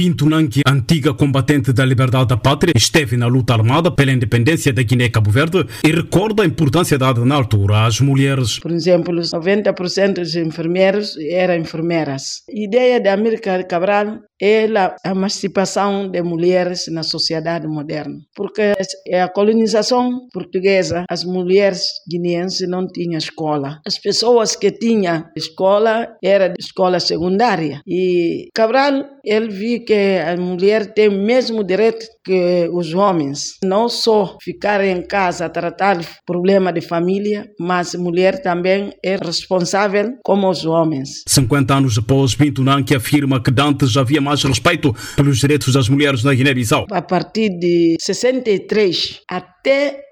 Bintu Nanki, antiga combatente da liberdade da pátria, esteve na luta armada pela independência da Guiné-Cabo Verde e recorda a importância dada na altura às mulheres. Por exemplo, 90% dos enfermeiros eram enfermeiras. A ideia da América Cabral é a emancipação de mulheres na sociedade moderna. Porque a colonização portuguesa, as mulheres guineenses não tinham escola. As pessoas que tinham escola era escola secundária. E Cabral, ele viu que a mulher tem o mesmo direito que os homens. Não só ficar em casa tratar problema de família, mas a mulher também é responsável como os homens. 50 anos depois, Pinto Nanki afirma que Dantes havia mais respeito pelos direitos das mulheres na Guiné-Bissau. A partir de 63 até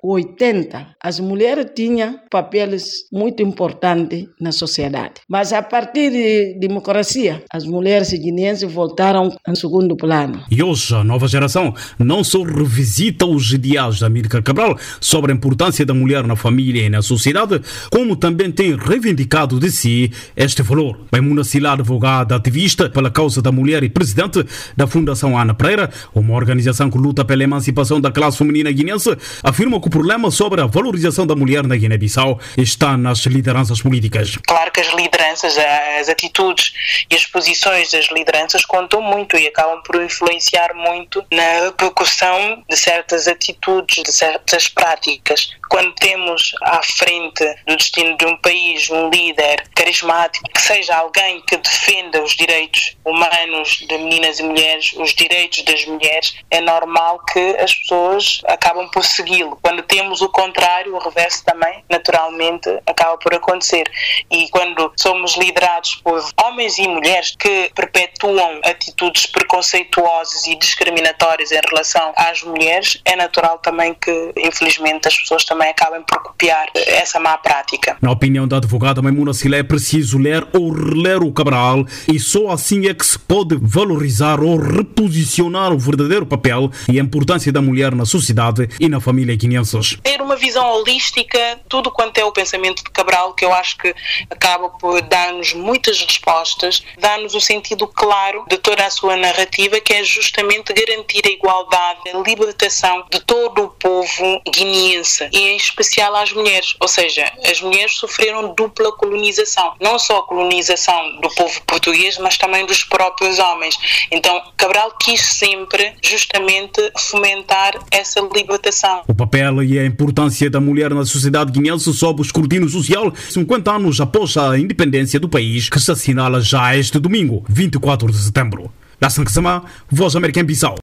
80, as mulheres tinham papéis muito importantes na sociedade. Mas a partir de democracia, as mulheres guineenses voltaram em segundo plano. E hoje a nova geração não só revisita os ideais da Amílcar Cabral sobre a importância da mulher na família e na sociedade, como também tem reivindicado de si este valor. Maimuna Sila, advogada ativista pela causa da mulher e presidente da Fundação Ana Pereira, uma organização que luta pela emancipação da classe feminina guinense, afirma que o problema sobre a valorização da mulher na Guiné-Bissau está nas lideranças políticas. Claro que as lideranças, as atitudes e as posições das lideranças contam muito e acabam por influenciar muito na repercussão de certas atitudes, de certas práticas. Quando temos à frente do destino de um país um líder carismático, que seja alguém que defenda os direitos humanos de meninas e mulheres, os direitos das mulheres, é normal que as pessoas acabam por segui-lo. Quando temos o contrário, o reverso também, naturalmente, acaba por acontecer. E quando somos liderados por homens e mulheres que perpetuam atitudes preconceituosas e discriminatórias em relação às mulheres, é natural também que, infelizmente, as pessoas também acabem por copiar essa má prática. Na opinião da advogada Maimuna Silé, é preciso ler ou reler o Cabral e só assim é que se pode valorizar ou reposicionar o verdadeiro papel e a importância da mulher na sociedade e na família guineenses. Ter uma visão holística, tudo quanto é o pensamento de Cabral, que eu acho que acaba por dar-nos muitas respostas, dá-nos o sentido claro de toda a sua narrativa, que é justamente garantir a igualdade, a libertação de todo o povo guineense e em especial às mulheres. Ou seja, as mulheres sofreram dupla colonização, não só a colonização do povo português, mas também dos próprios homens. Então, Cabral quis sempre justamente fomentar essa libertação. O papel e a importância da mulher na sociedade guineense sob o escrutínio social 50 anos após a independência do país, que se assinala já este domingo, 24 de setembro. Da Sanksama, Voz Americana Bissau.